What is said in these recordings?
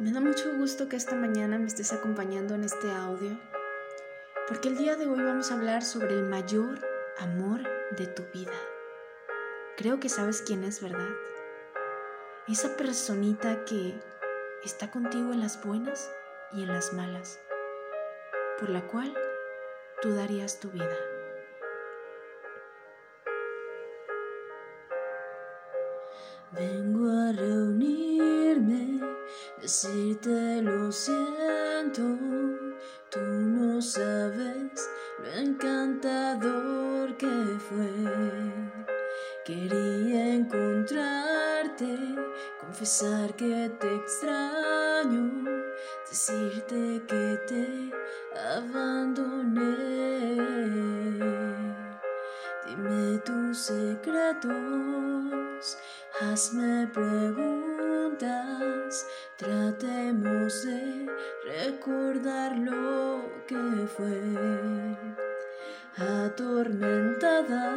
Me da mucho gusto que esta mañana me estés acompañando en este audio, porque el día de hoy vamos a hablar sobre el mayor amor de tu vida. Creo que sabes quién es, ¿verdad? Esa personita que está contigo en las buenas y en las malas, por la cual tú darías tu vida. Vengo a reunirme, decirte lo siento, tú no sabes lo encantador que fue. Quería encontrarte, confesar que te extraño, decirte que te abandoné. Dime tus secretos Hazme preguntas, tratemos de recordar lo que fue. Atormentada,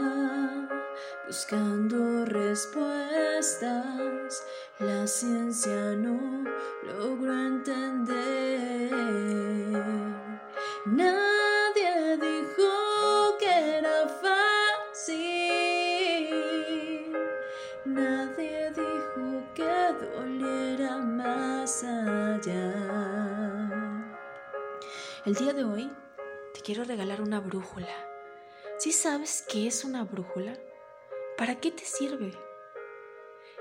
buscando respuestas, la ciencia no logró entender. Nadie dijo que era fácil. Nadie dijo más allá. El día de hoy te quiero regalar una brújula. ¿Sí sabes qué es una brújula? ¿Para qué te sirve?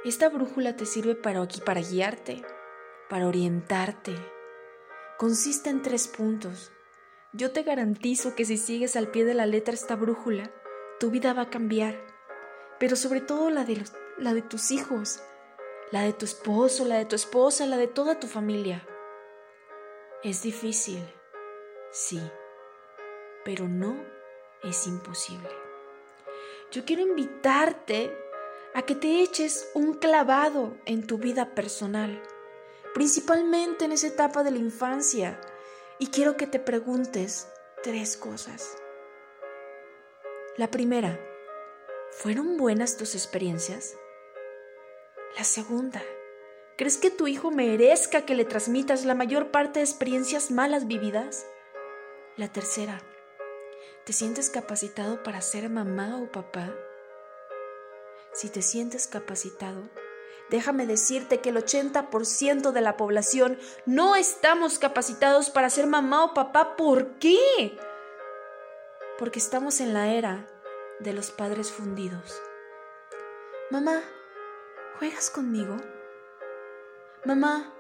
Esta brújula te sirve para aquí para guiarte, para orientarte. Consiste en tres puntos. Yo te garantizo que si sigues al pie de la letra esta brújula, tu vida va a cambiar, pero sobre todo la de los la de tus hijos, la de tu esposo, la de tu esposa, la de toda tu familia. Es difícil, sí, pero no es imposible. Yo quiero invitarte a que te eches un clavado en tu vida personal, principalmente en esa etapa de la infancia, y quiero que te preguntes tres cosas. La primera, ¿fueron buenas tus experiencias? La segunda, ¿crees que tu hijo merezca que le transmitas la mayor parte de experiencias malas vividas? La tercera, ¿te sientes capacitado para ser mamá o papá? Si te sientes capacitado, déjame decirte que el 80% de la población no estamos capacitados para ser mamá o papá. ¿Por qué? Porque estamos en la era de los padres fundidos. Mamá, ¿Juegas conmigo? Mamá,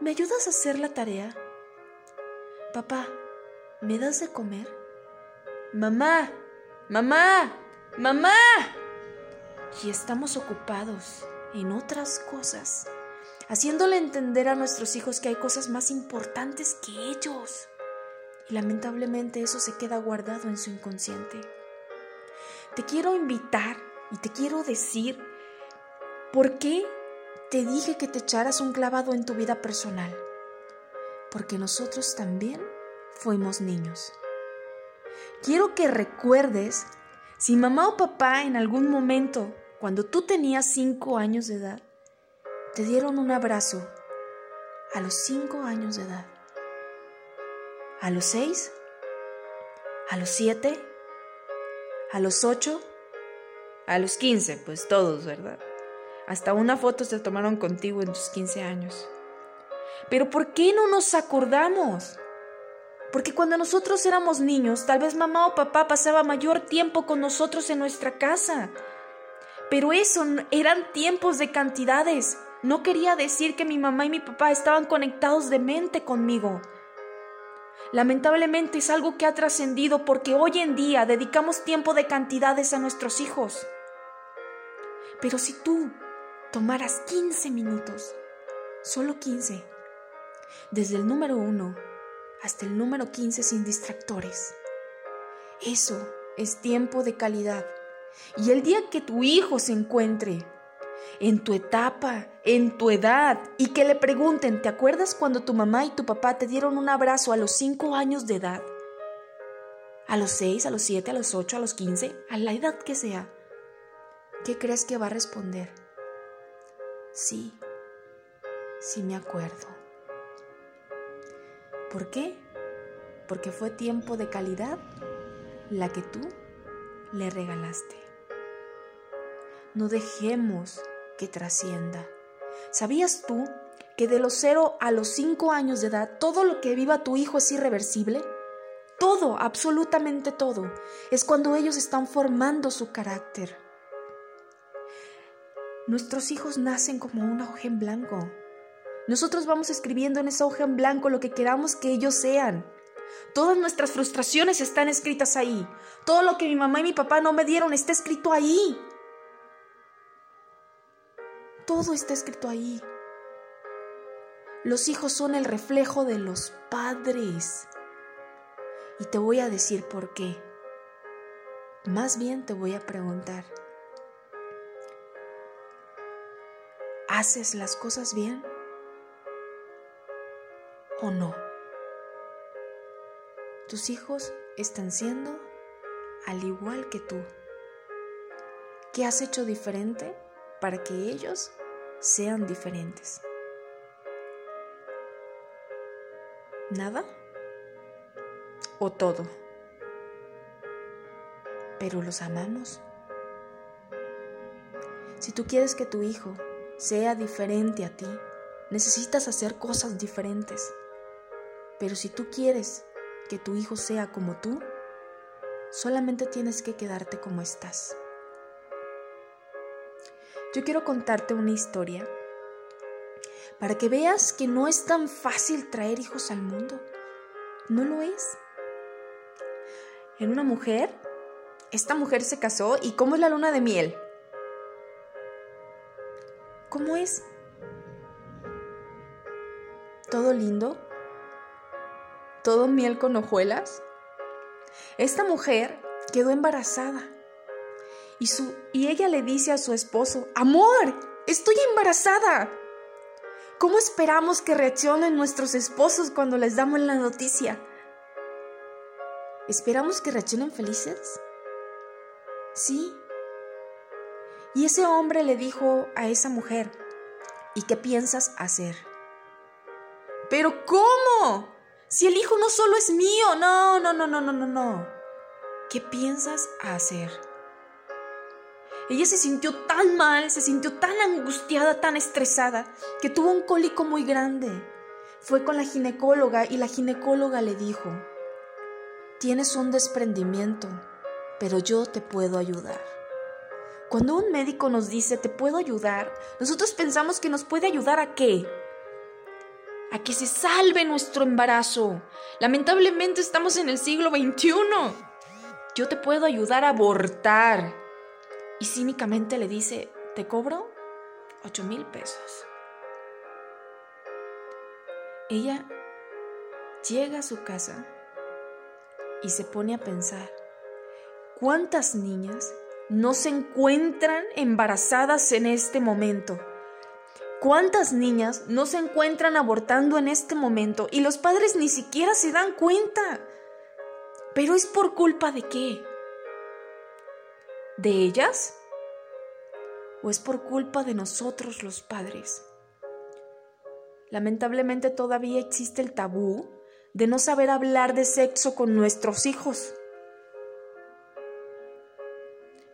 ¿me ayudas a hacer la tarea? Papá, ¿me das de comer? Mamá, mamá, mamá. Y estamos ocupados en otras cosas, haciéndole entender a nuestros hijos que hay cosas más importantes que ellos. Y lamentablemente eso se queda guardado en su inconsciente. Te quiero invitar y te quiero decir ¿Por qué te dije que te echaras un clavado en tu vida personal? Porque nosotros también fuimos niños. Quiero que recuerdes si mamá o papá en algún momento, cuando tú tenías cinco años de edad, te dieron un abrazo a los cinco años de edad, a los seis, a los siete, a los ocho, a los quince, pues todos, ¿verdad? Hasta una foto se tomaron contigo en tus 15 años. Pero ¿por qué no nos acordamos? Porque cuando nosotros éramos niños, tal vez mamá o papá pasaba mayor tiempo con nosotros en nuestra casa. Pero eso eran tiempos de cantidades. No quería decir que mi mamá y mi papá estaban conectados de mente conmigo. Lamentablemente es algo que ha trascendido porque hoy en día dedicamos tiempo de cantidades a nuestros hijos. Pero si tú tomaras 15 minutos, solo 15, desde el número 1 hasta el número 15 sin distractores. Eso es tiempo de calidad. Y el día que tu hijo se encuentre en tu etapa, en tu edad, y que le pregunten, ¿te acuerdas cuando tu mamá y tu papá te dieron un abrazo a los 5 años de edad? A los 6, a los 7, a los 8, a los 15, a la edad que sea. ¿Qué crees que va a responder? Sí, sí me acuerdo. ¿Por qué? Porque fue tiempo de calidad la que tú le regalaste. No dejemos que trascienda. ¿Sabías tú que de los 0 a los 5 años de edad todo lo que viva tu hijo es irreversible? Todo, absolutamente todo. Es cuando ellos están formando su carácter. Nuestros hijos nacen como una hoja en blanco. Nosotros vamos escribiendo en esa hoja en blanco lo que queramos que ellos sean. Todas nuestras frustraciones están escritas ahí. Todo lo que mi mamá y mi papá no me dieron está escrito ahí. Todo está escrito ahí. Los hijos son el reflejo de los padres. Y te voy a decir por qué. Más bien te voy a preguntar, ¿haces las cosas bien o no? Tus hijos están siendo al igual que tú. ¿Qué has hecho diferente para que ellos sean diferentes? ¿Nada? ¿O todo? Pero los amamos. Si tú quieres que tu hijo sea diferente a ti, necesitas hacer cosas diferentes. Pero si tú quieres que tu hijo sea como tú, solamente tienes que quedarte como estás. Yo quiero contarte una historia para que veas que no es tan fácil traer hijos al mundo. No lo es. En una mujer, esta mujer se casó y ¿cómo es la luna de miel? ¿Cómo es? ¿Todo lindo? ¿Todo miel con hojuelas? Esta mujer quedó embarazada y, su, y ella le dice a su esposo, amor, estoy embarazada. ¿Cómo esperamos que reaccionen nuestros esposos cuando les damos la noticia? ¿Esperamos que reaccionen felices? Sí. Y ese hombre le dijo a esa mujer, ¿y qué piensas hacer? Pero ¿cómo? Si el hijo no solo es mío, no, no, no, no, no, no, no. ¿Qué piensas hacer? Ella se sintió tan mal, se sintió tan angustiada, tan estresada, que tuvo un cólico muy grande. Fue con la ginecóloga y la ginecóloga le dijo, tienes un desprendimiento, pero yo te puedo ayudar. Cuando un médico nos dice te puedo ayudar, nosotros pensamos que nos puede ayudar a qué? A que se salve nuestro embarazo. Lamentablemente estamos en el siglo XXI. Yo te puedo ayudar a abortar y cínicamente le dice, te cobro 8 mil pesos. Ella llega a su casa y se pone a pensar, ¿cuántas niñas no se encuentran embarazadas en este momento? ¿Cuántas niñas no se encuentran abortando en este momento y los padres ni siquiera se dan cuenta? Pero es por culpa de qué? de ellas? ¿O es por culpa de nosotros los padres? Lamentablemente todavía existe el tabú de no saber hablar de sexo con nuestros hijos.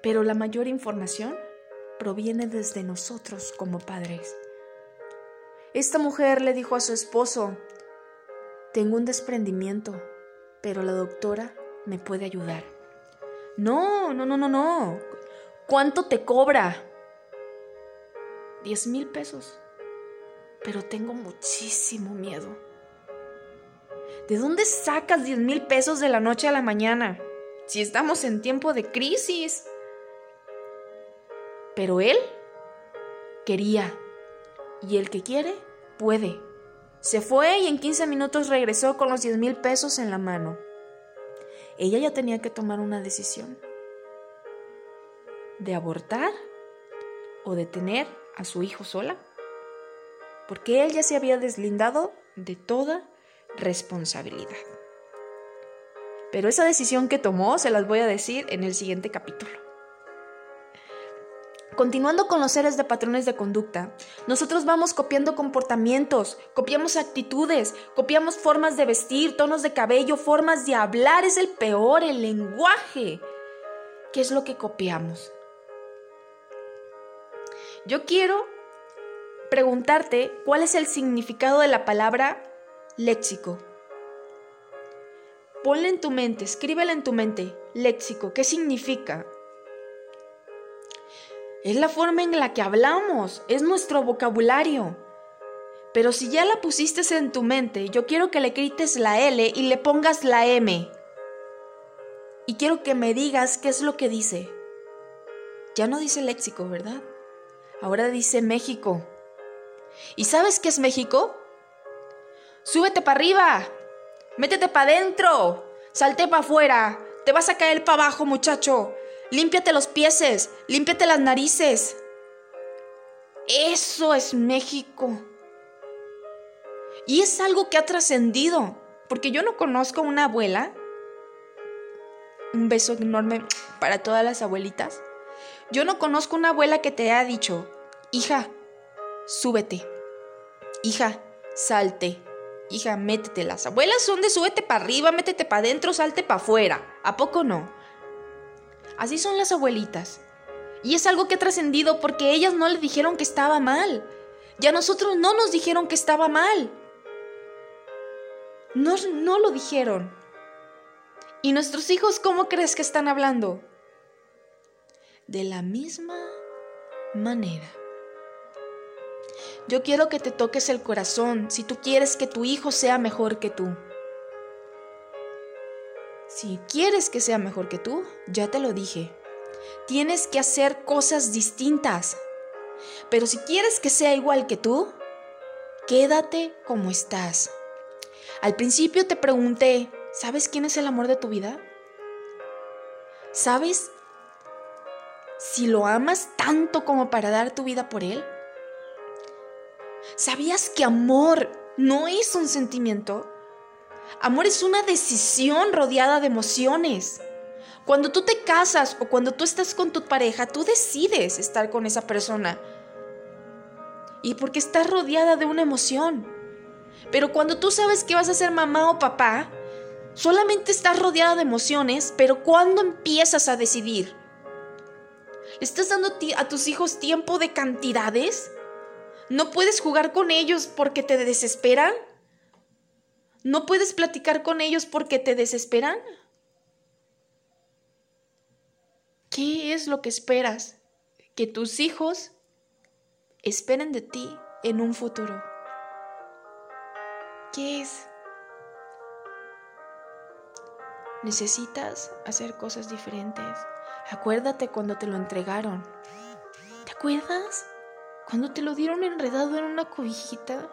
Pero la mayor información proviene desde nosotros como padres. Esta mujer le dijo a su esposo, tengo un desprendimiento, pero la doctora me puede ayudar. No, no, no, no, no. ¿Cuánto te cobra? Diez mil pesos. Pero tengo muchísimo miedo. ¿De dónde sacas diez mil pesos de la noche a la mañana? Si estamos en tiempo de crisis. Pero él quería. Y el que quiere, puede. Se fue y en 15 minutos regresó con los diez mil pesos en la mano ella ya tenía que tomar una decisión de abortar o de tener a su hijo sola, porque él ya se había deslindado de toda responsabilidad. Pero esa decisión que tomó se las voy a decir en el siguiente capítulo. Continuando con los seres de patrones de conducta, nosotros vamos copiando comportamientos, copiamos actitudes, copiamos formas de vestir, tonos de cabello, formas de hablar, es el peor, el lenguaje. ¿Qué es lo que copiamos? Yo quiero preguntarte cuál es el significado de la palabra léxico. Ponle en tu mente, escríbela en tu mente, léxico, ¿qué significa? Es la forma en la que hablamos, es nuestro vocabulario. Pero si ya la pusiste en tu mente, yo quiero que le grites la L y le pongas la M. Y quiero que me digas qué es lo que dice. Ya no dice léxico, ¿verdad? Ahora dice México. ¿Y sabes qué es México? Súbete para arriba, métete para adentro, salte para afuera, te vas a caer para abajo, muchacho. Límpiate los pieses, límpiate las narices. Eso es México. Y es algo que ha trascendido, porque yo no conozco una abuela. Un beso enorme para todas las abuelitas. Yo no conozco una abuela que te haya dicho, hija, súbete. Hija, salte. Hija, métete. Las abuelas son de súbete para arriba, métete para adentro, salte para afuera. ¿A poco no? Así son las abuelitas. Y es algo que ha trascendido porque ellas no le dijeron que estaba mal. Y a nosotros no nos dijeron que estaba mal. No, no lo dijeron. ¿Y nuestros hijos cómo crees que están hablando? De la misma manera. Yo quiero que te toques el corazón si tú quieres que tu hijo sea mejor que tú. Si quieres que sea mejor que tú, ya te lo dije. Tienes que hacer cosas distintas. Pero si quieres que sea igual que tú, quédate como estás. Al principio te pregunté, ¿sabes quién es el amor de tu vida? ¿Sabes si lo amas tanto como para dar tu vida por él? ¿Sabías que amor no es un sentimiento? Amor es una decisión rodeada de emociones. Cuando tú te casas o cuando tú estás con tu pareja, tú decides estar con esa persona. Y porque estás rodeada de una emoción. Pero cuando tú sabes que vas a ser mamá o papá, solamente estás rodeada de emociones, pero ¿cuándo empiezas a decidir? ¿Estás dando a tus hijos tiempo de cantidades? ¿No puedes jugar con ellos porque te desesperan? ¿No puedes platicar con ellos porque te desesperan? ¿Qué es lo que esperas? Que tus hijos esperen de ti en un futuro. ¿Qué es? Necesitas hacer cosas diferentes. Acuérdate cuando te lo entregaron. ¿Te acuerdas? Cuando te lo dieron enredado en una cobijita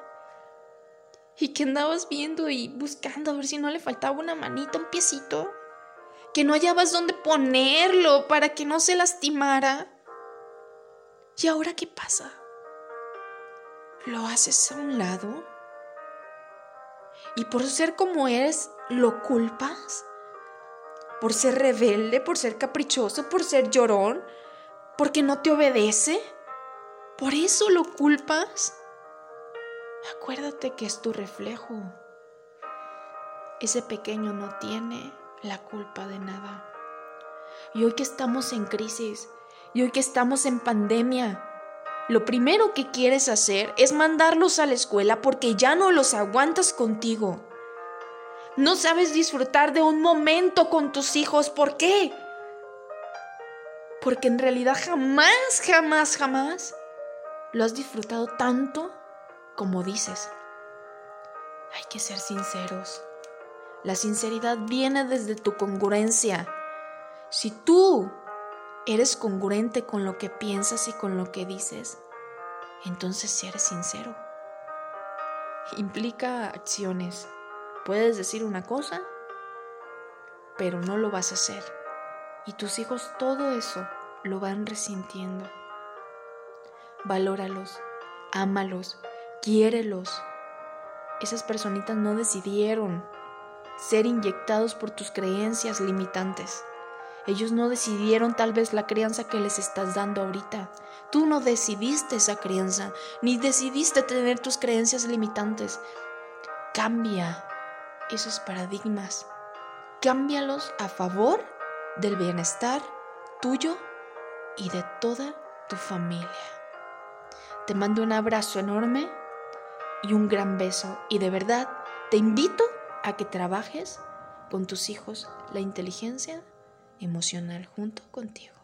y que andabas viendo y buscando a ver si no le faltaba una manita, un piecito, que no hallabas dónde ponerlo para que no se lastimara. ¿Y ahora qué pasa? ¿Lo haces a un lado? ¿Y por ser como eres, lo culpas? ¿Por ser rebelde, por ser caprichoso, por ser llorón? ¿Porque no te obedece? ¿Por eso lo culpas? Acuérdate que es tu reflejo. Ese pequeño no tiene la culpa de nada. Y hoy que estamos en crisis, y hoy que estamos en pandemia, lo primero que quieres hacer es mandarlos a la escuela porque ya no los aguantas contigo. No sabes disfrutar de un momento con tus hijos. ¿Por qué? Porque en realidad jamás, jamás, jamás lo has disfrutado tanto como dices. Hay que ser sinceros. La sinceridad viene desde tu congruencia. Si tú eres congruente con lo que piensas y con lo que dices, entonces si eres sincero. Implica acciones. Puedes decir una cosa, pero no lo vas a hacer. Y tus hijos todo eso lo van resintiendo. Valóralos, ámalos, Quiérelos. Esas personitas no decidieron ser inyectados por tus creencias limitantes. Ellos no decidieron tal vez la crianza que les estás dando ahorita. Tú no decidiste esa crianza, ni decidiste tener tus creencias limitantes. Cambia esos paradigmas. Cámbialos a favor del bienestar tuyo y de toda tu familia. Te mando un abrazo enorme y un gran beso y de verdad te invito a que trabajes con tus hijos la inteligencia emocional junto contigo.